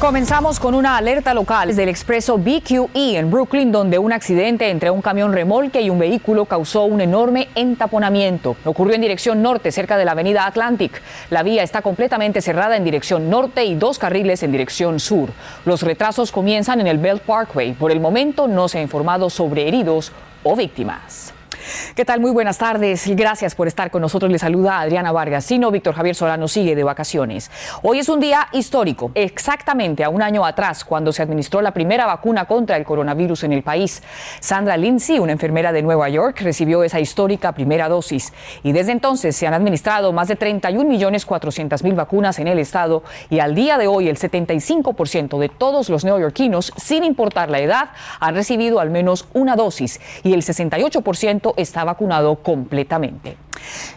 Comenzamos con una alerta local del expreso BQE en Brooklyn, donde un accidente entre un camión remolque y un vehículo causó un enorme entaponamiento. Ocurrió en dirección norte, cerca de la avenida Atlantic. La vía está completamente cerrada en dirección norte y dos carriles en dirección sur. Los retrasos comienzan en el Belt Parkway. Por el momento no se ha informado sobre heridos o víctimas. ¿Qué tal? Muy buenas tardes. Gracias por estar con nosotros. Le saluda Adriana Vargas. Sino Víctor Javier Solano sigue de vacaciones. Hoy es un día histórico, exactamente a un año atrás, cuando se administró la primera vacuna contra el coronavirus en el país. Sandra Lindsay, una enfermera de Nueva York, recibió esa histórica primera dosis. Y desde entonces se han administrado más de 31 millones 400 mil vacunas en el estado. Y al día de hoy, el 75% de todos los neoyorquinos, sin importar la edad, han recibido al menos una dosis. Y el 68% está vacunado completamente.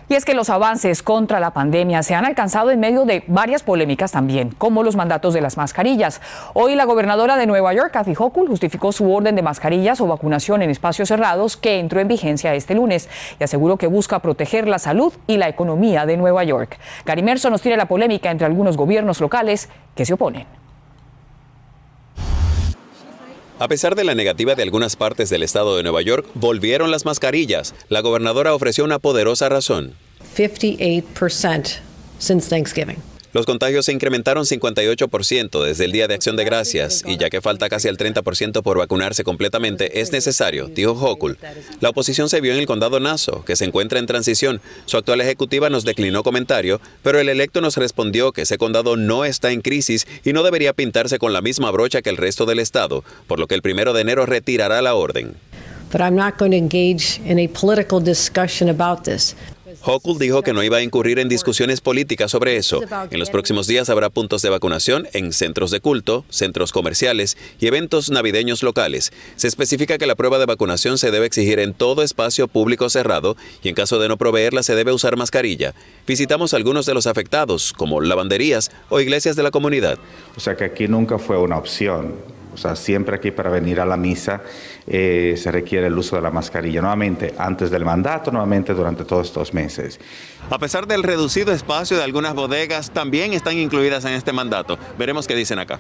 Y es que los avances contra la pandemia se han alcanzado en medio de varias polémicas también, como los mandatos de las mascarillas. Hoy la gobernadora de Nueva York, Kathy Hochul, justificó su orden de mascarillas o vacunación en espacios cerrados que entró en vigencia este lunes y aseguró que busca proteger la salud y la economía de Nueva York. Gary Merso nos tiene la polémica entre algunos gobiernos locales que se oponen. A pesar de la negativa de algunas partes del estado de Nueva York, volvieron las mascarillas. La gobernadora ofreció una poderosa razón. 58% since Thanksgiving. Los contagios se incrementaron 58% desde el Día de Acción de Gracias y ya que falta casi el 30% por vacunarse completamente, es necesario, dijo Hochul. La oposición se vio en el condado Nassau, que se encuentra en transición. Su actual ejecutiva nos declinó comentario, pero el electo nos respondió que ese condado no está en crisis y no debería pintarse con la misma brocha que el resto del estado, por lo que el primero de enero retirará la orden. But I'm not going to engage in a political discussion about this. Hochul dijo que no iba a incurrir en discusiones políticas sobre eso. En los próximos días habrá puntos de vacunación en centros de culto, centros comerciales y eventos navideños locales. Se especifica que la prueba de vacunación se debe exigir en todo espacio público cerrado y en caso de no proveerla se debe usar mascarilla. Visitamos algunos de los afectados, como lavanderías o iglesias de la comunidad. O sea que aquí nunca fue una opción. O sea, siempre aquí para venir a la misa eh, se requiere el uso de la mascarilla, nuevamente antes del mandato, nuevamente durante todos estos meses. A pesar del reducido espacio de algunas bodegas, también están incluidas en este mandato. Veremos qué dicen acá.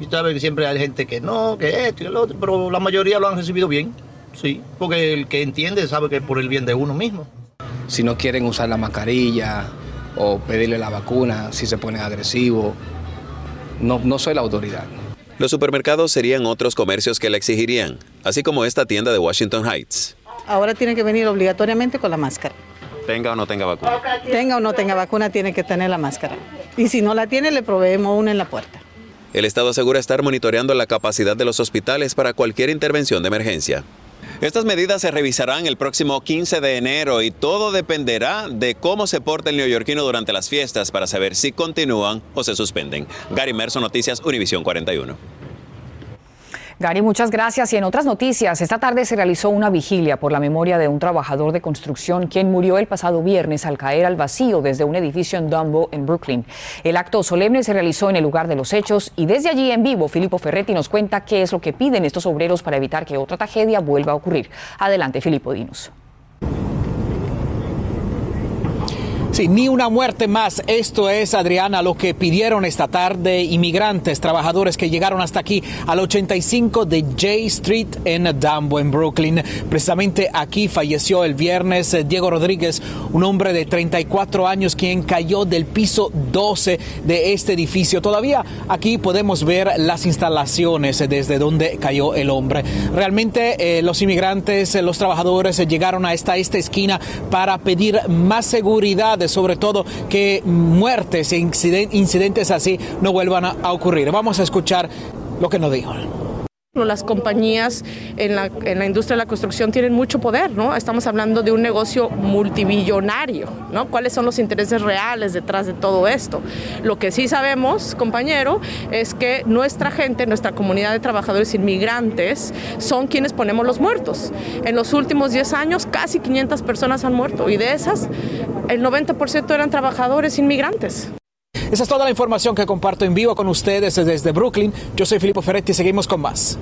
Y sabe que siempre hay gente que no, que esto y el otro, pero la mayoría lo han recibido bien, sí, porque el que entiende sabe que es por el bien de uno mismo. Si no quieren usar la mascarilla o pedirle la vacuna, si se ponen agresivos, no, no soy la autoridad. Los supermercados serían otros comercios que la exigirían, así como esta tienda de Washington Heights. Ahora tiene que venir obligatoriamente con la máscara. Tenga o no tenga vacuna. Tenga o no tenga vacuna, tiene que tener la máscara. Y si no la tiene, le proveemos una en la puerta. El Estado asegura estar monitoreando la capacidad de los hospitales para cualquier intervención de emergencia. Estas medidas se revisarán el próximo 15 de enero y todo dependerá de cómo se porte el neoyorquino durante las fiestas para saber si continúan o se suspenden. Gary Merso, Noticias Univisión 41. Gary, muchas gracias. Y en otras noticias, esta tarde se realizó una vigilia por la memoria de un trabajador de construcción quien murió el pasado viernes al caer al vacío desde un edificio en Dumbo, en Brooklyn. El acto solemne se realizó en el lugar de los hechos y desde allí en vivo, Filippo Ferretti nos cuenta qué es lo que piden estos obreros para evitar que otra tragedia vuelva a ocurrir. Adelante, Filippo, dinos. Ni una muerte más. Esto es, Adriana, lo que pidieron esta tarde inmigrantes, trabajadores que llegaron hasta aquí al 85 de J Street en Dumbo, en Brooklyn. Precisamente aquí falleció el viernes eh, Diego Rodríguez, un hombre de 34 años quien cayó del piso 12 de este edificio. Todavía aquí podemos ver las instalaciones desde donde cayó el hombre. Realmente eh, los inmigrantes, eh, los trabajadores eh, llegaron hasta esta esquina para pedir más seguridad sobre todo que muertes e incidentes así no vuelvan a ocurrir. Vamos a escuchar lo que nos dijo. Las compañías en la, industria de la construcción tienen mucho poder, ¿no? Estamos hablando de un negocio multibillonario, ¿no? ¿Cuáles son los intereses reales detrás de todo esto? Lo que sí sabemos, compañero, es que nuestra gente, nuestra comunidad de trabajadores inmigrantes son quienes ponemos los muertos. En los últimos 10 años, casi 500 personas han muerto y de esas, el 90% eran trabajadores inmigrantes. Esa es toda la información que comparto en vivo con ustedes desde Brooklyn. Yo soy Filippo Ferretti y seguimos con más.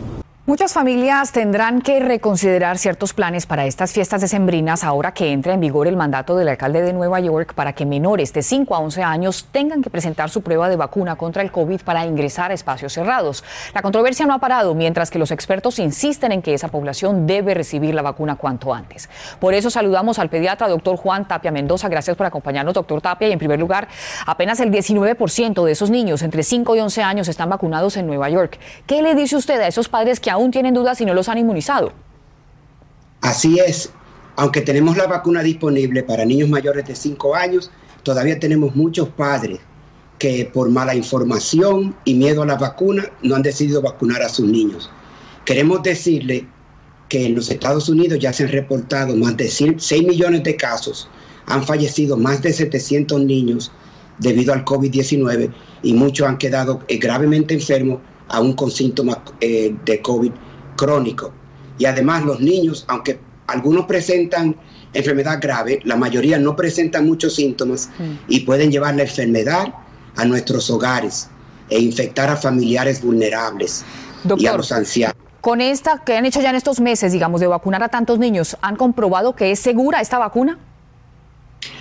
Muchas familias tendrán que reconsiderar ciertos planes para estas fiestas decembrinas ahora que entra en vigor el mandato del alcalde de Nueva York para que menores de 5 a 11 años tengan que presentar su prueba de vacuna contra el COVID para ingresar a espacios cerrados. La controversia no ha parado mientras que los expertos insisten en que esa población debe recibir la vacuna cuanto antes. Por eso saludamos al pediatra doctor Juan Tapia Mendoza. Gracias por acompañarnos, doctor Tapia. Y en primer lugar, apenas el 19% de esos niños entre 5 y 11 años están vacunados en Nueva York. ¿Qué le dice usted a esos padres que aún tienen dudas y no los han inmunizado. Así es, aunque tenemos la vacuna disponible para niños mayores de 5 años, todavía tenemos muchos padres que por mala información y miedo a la vacuna no han decidido vacunar a sus niños. Queremos decirle que en los Estados Unidos ya se han reportado más de 6 millones de casos, han fallecido más de 700 niños debido al COVID-19 y muchos han quedado eh, gravemente enfermos aún con síntomas eh, de COVID crónico. Y además los niños, aunque algunos presentan enfermedad grave, la mayoría no presentan muchos síntomas mm. y pueden llevar la enfermedad a nuestros hogares e infectar a familiares vulnerables y a los ancianos. Con esta que han hecho ya en estos meses, digamos, de vacunar a tantos niños, ¿han comprobado que es segura esta vacuna?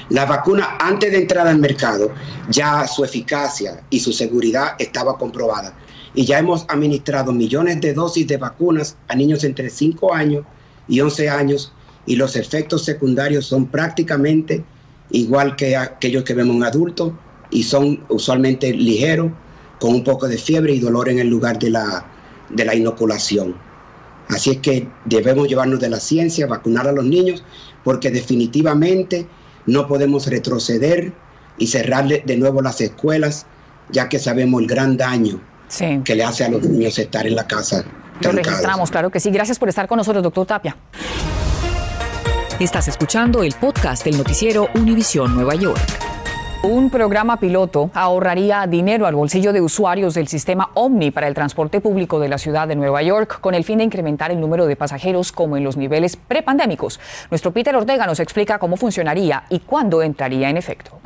La vacuna antes de entrar al mercado, ya su eficacia y su seguridad estaba comprobada y ya hemos administrado millones de dosis de vacunas a niños entre 5 años y 11 años y los efectos secundarios son prácticamente igual que aquellos que vemos en adultos y son usualmente ligeros, con un poco de fiebre y dolor en el lugar de la, de la inoculación. Así es que debemos llevarnos de la ciencia, vacunar a los niños, porque definitivamente no podemos retroceder y cerrarle de nuevo las escuelas, ya que sabemos el gran daño que le hace a los niños estar en la casa. Lo registramos, claro que sí. Gracias por estar con nosotros, doctor Tapia. Estás escuchando el podcast del noticiero Univisión Nueva York. Un programa piloto ahorraría dinero al bolsillo de usuarios del sistema Omni para el transporte público de la ciudad de Nueva York con el fin de incrementar el número de pasajeros como en los niveles prepandémicos. Nuestro Peter Ortega nos explica cómo funcionaría y cuándo entraría en efecto.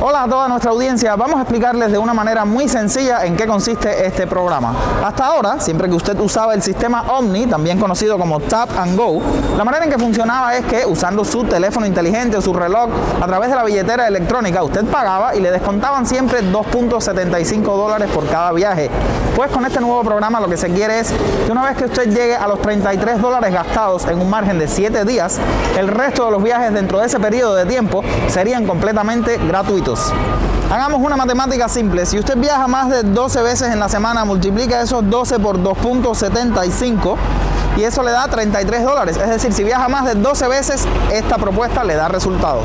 Hola a toda nuestra audiencia, vamos a explicarles de una manera muy sencilla en qué consiste este programa. Hasta ahora, siempre que usted usaba el sistema Omni, también conocido como Tap and Go, la manera en que funcionaba es que usando su teléfono inteligente o su reloj a través de la billetera electrónica, usted pagaba y le descontaban siempre 2.75 dólares por cada viaje. Pues con este nuevo programa lo que se quiere es que una vez que usted llegue a los 33 dólares gastados en un margen de 7 días, el resto de los viajes dentro de ese periodo de tiempo serían completamente gratuitos. Hagamos una matemática simple. Si usted viaja más de 12 veces en la semana, multiplica esos 12 por 2.75 y eso le da 33 dólares. Es decir, si viaja más de 12 veces, esta propuesta le da resultado.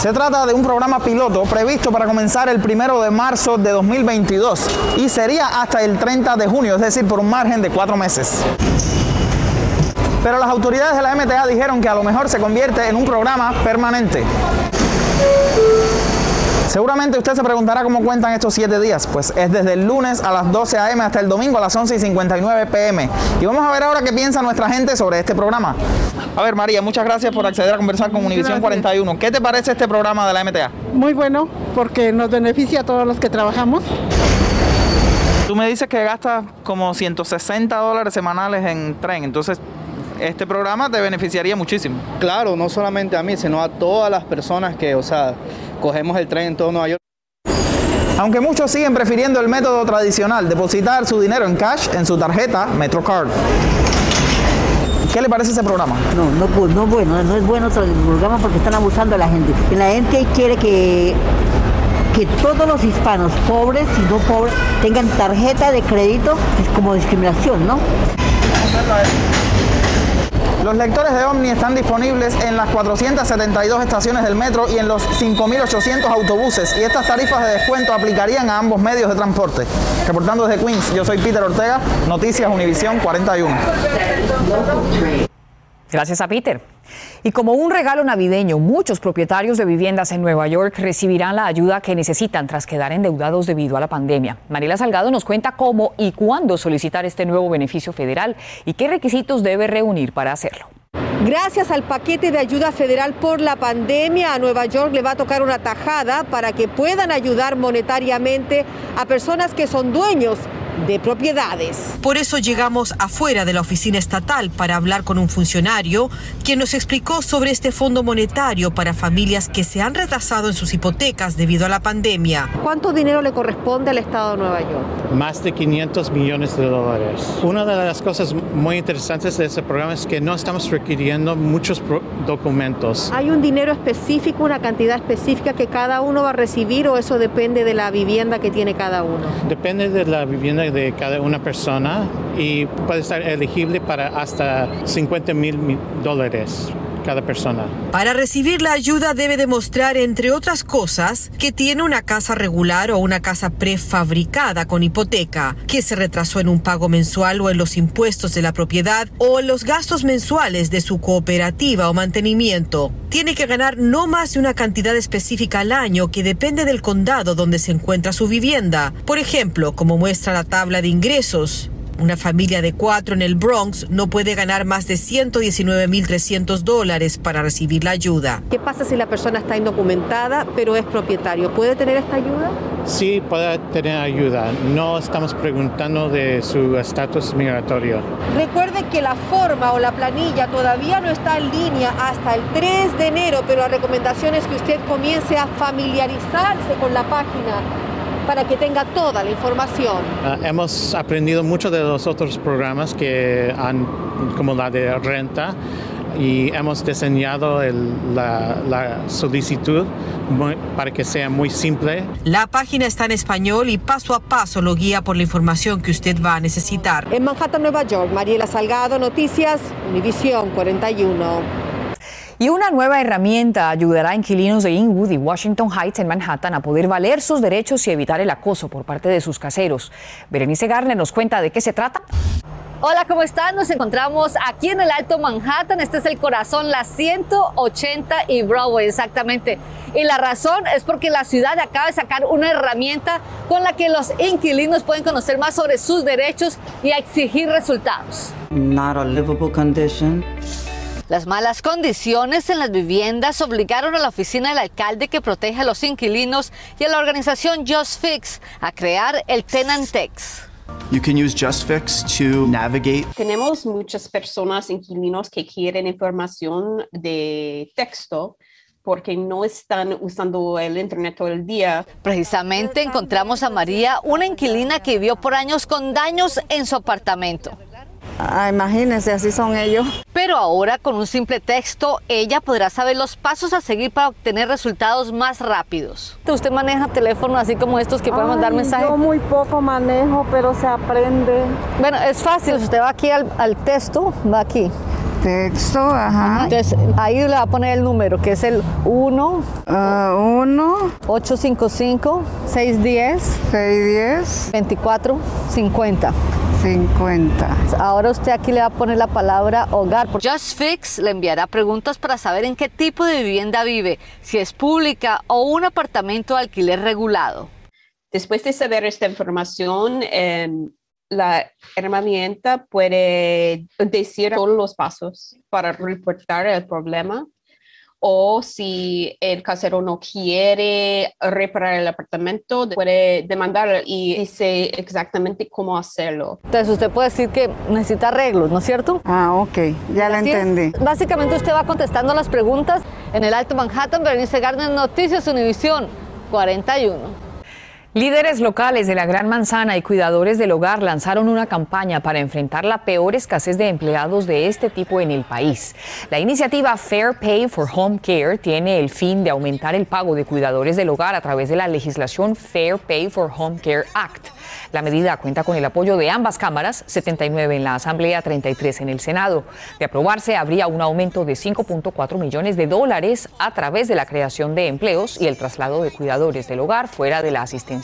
Se trata de un programa piloto previsto para comenzar el primero de marzo de 2022 y sería hasta el 30 de junio, es decir, por un margen de cuatro meses. Pero las autoridades de la MTA dijeron que a lo mejor se convierte en un programa permanente. Seguramente usted se preguntará cómo cuentan estos 7 días. Pues es desde el lunes a las 12 a.m. hasta el domingo a las 11 y 59 p.m. Y vamos a ver ahora qué piensa nuestra gente sobre este programa. A ver, María, muchas gracias por acceder a conversar con Univisión 41. ¿Qué te parece este programa de la MTA? Muy bueno, porque nos beneficia a todos los que trabajamos. Tú me dices que gastas como 160 dólares semanales en tren, entonces este programa te beneficiaría muchísimo. Claro, no solamente a mí, sino a todas las personas que, o sea, cogemos el tren en todo Nueva York. Aunque muchos siguen prefiriendo el método tradicional, depositar su dinero en cash en su tarjeta MetroCard. ¿Qué le parece ese programa? No, no, no, bueno, no es bueno el programa porque están abusando a la gente. La gente quiere que, que todos los hispanos, pobres y no pobres, tengan tarjeta de crédito, es como discriminación, ¿no? Los lectores de Omni están disponibles en las 472 estaciones del metro y en los 5.800 autobuses y estas tarifas de descuento aplicarían a ambos medios de transporte. Reportando desde Queens, yo soy Peter Ortega, Noticias Univisión 41. Gracias a Peter. Y como un regalo navideño, muchos propietarios de viviendas en Nueva York recibirán la ayuda que necesitan tras quedar endeudados debido a la pandemia. Mariela Salgado nos cuenta cómo y cuándo solicitar este nuevo beneficio federal y qué requisitos debe reunir para hacerlo. Gracias al paquete de ayuda federal por la pandemia, a Nueva York le va a tocar una tajada para que puedan ayudar monetariamente a personas que son dueños de propiedades. Por eso llegamos afuera de la oficina estatal para hablar con un funcionario quien nos explicó sobre este fondo monetario para familias que se han retrasado en sus hipotecas debido a la pandemia. ¿Cuánto dinero le corresponde al Estado de Nueva York? Más de 500 millones de dólares. Una de las cosas muy interesantes de este programa es que no estamos requiriendo muchos documentos. ¿Hay un dinero específico, una cantidad específica que cada uno va a recibir o eso depende de la vivienda que tiene cada uno? Depende de la vivienda de cada una persona y puede estar elegible para hasta 50 mil dólares cada persona. Para recibir la ayuda debe demostrar, entre otras cosas, que tiene una casa regular o una casa prefabricada con hipoteca, que se retrasó en un pago mensual o en los impuestos de la propiedad o en los gastos mensuales de su cooperativa o mantenimiento. Tiene que ganar no más de una cantidad específica al año que depende del condado donde se encuentra su vivienda. Por ejemplo, como muestra la tabla de ingresos, una familia de cuatro en el Bronx no puede ganar más de 119.300 dólares para recibir la ayuda. ¿Qué pasa si la persona está indocumentada pero es propietario? ¿Puede tener esta ayuda? Sí, puede tener ayuda. No estamos preguntando de su estatus migratorio. Recuerde que la forma o la planilla todavía no está en línea hasta el 3 de enero, pero la recomendación es que usted comience a familiarizarse con la página para que tenga toda la información. Uh, hemos aprendido mucho de los otros programas que han, como la de renta, y hemos diseñado el, la, la, solicitud muy, para que sea muy simple. La página está en español y paso a paso lo guía por la información que usted va a necesitar. En Manhattan, Nueva York, Mariela Salgado, Noticias, Univisión 41. Y una nueva herramienta ayudará a inquilinos de Inwood y Washington Heights en Manhattan a poder valer sus derechos y evitar el acoso por parte de sus caseros. Berenice Garner nos cuenta de qué se trata. Hola, ¿cómo están? Nos encontramos aquí en el Alto Manhattan. Este es el corazón, la 180 y Broadway, exactamente. Y la razón es porque la ciudad acaba de sacar una herramienta con la que los inquilinos pueden conocer más sobre sus derechos y exigir resultados. Not a livable condition. Las malas condiciones en las viviendas obligaron a la oficina del alcalde que protege a los inquilinos y a la organización Just Fix a crear el Tenantex. You can use JustFix to navigate. Tenemos muchas personas, inquilinos, que quieren información de texto porque no están usando el internet todo el día. Precisamente encontramos a María, una inquilina que vivió por años con daños en su apartamento. Ah, imagínense, así son ellos. Pero ahora con un simple texto, ella podrá saber los pasos a seguir para obtener resultados más rápidos. ¿Usted maneja teléfono así como estos que pueden mandar mensajes? Yo muy poco manejo, pero se aprende. Bueno, es fácil. Usted va aquí al, al texto, va aquí. Texto, ajá. Entonces ahí le va a poner el número, que es el 1 1 855 610 610 24 50. 50. Ahora usted aquí le va a poner la palabra hogar. Just Fix le enviará preguntas para saber en qué tipo de vivienda vive, si es pública o un apartamento de alquiler regulado. Después de saber esta información, eh, la herramienta puede decir todos los pasos para reportar el problema o si el casero no quiere reparar el apartamento, puede demandar y dice exactamente cómo hacerlo. Entonces usted puede decir que necesita arreglos, ¿no es cierto? Ah, ok, ya la entendí. Es. Básicamente usted va contestando las preguntas en el Alto Manhattan, Berenice Gardner, Noticias Univisión 41. Líderes locales de la Gran Manzana y cuidadores del hogar lanzaron una campaña para enfrentar la peor escasez de empleados de este tipo en el país. La iniciativa Fair Pay for Home Care tiene el fin de aumentar el pago de cuidadores del hogar a través de la legislación Fair Pay for Home Care Act. La medida cuenta con el apoyo de ambas cámaras, 79 en la Asamblea, 33 en el Senado. De aprobarse, habría un aumento de 5.4 millones de dólares a través de la creación de empleos y el traslado de cuidadores del hogar fuera de la asistencia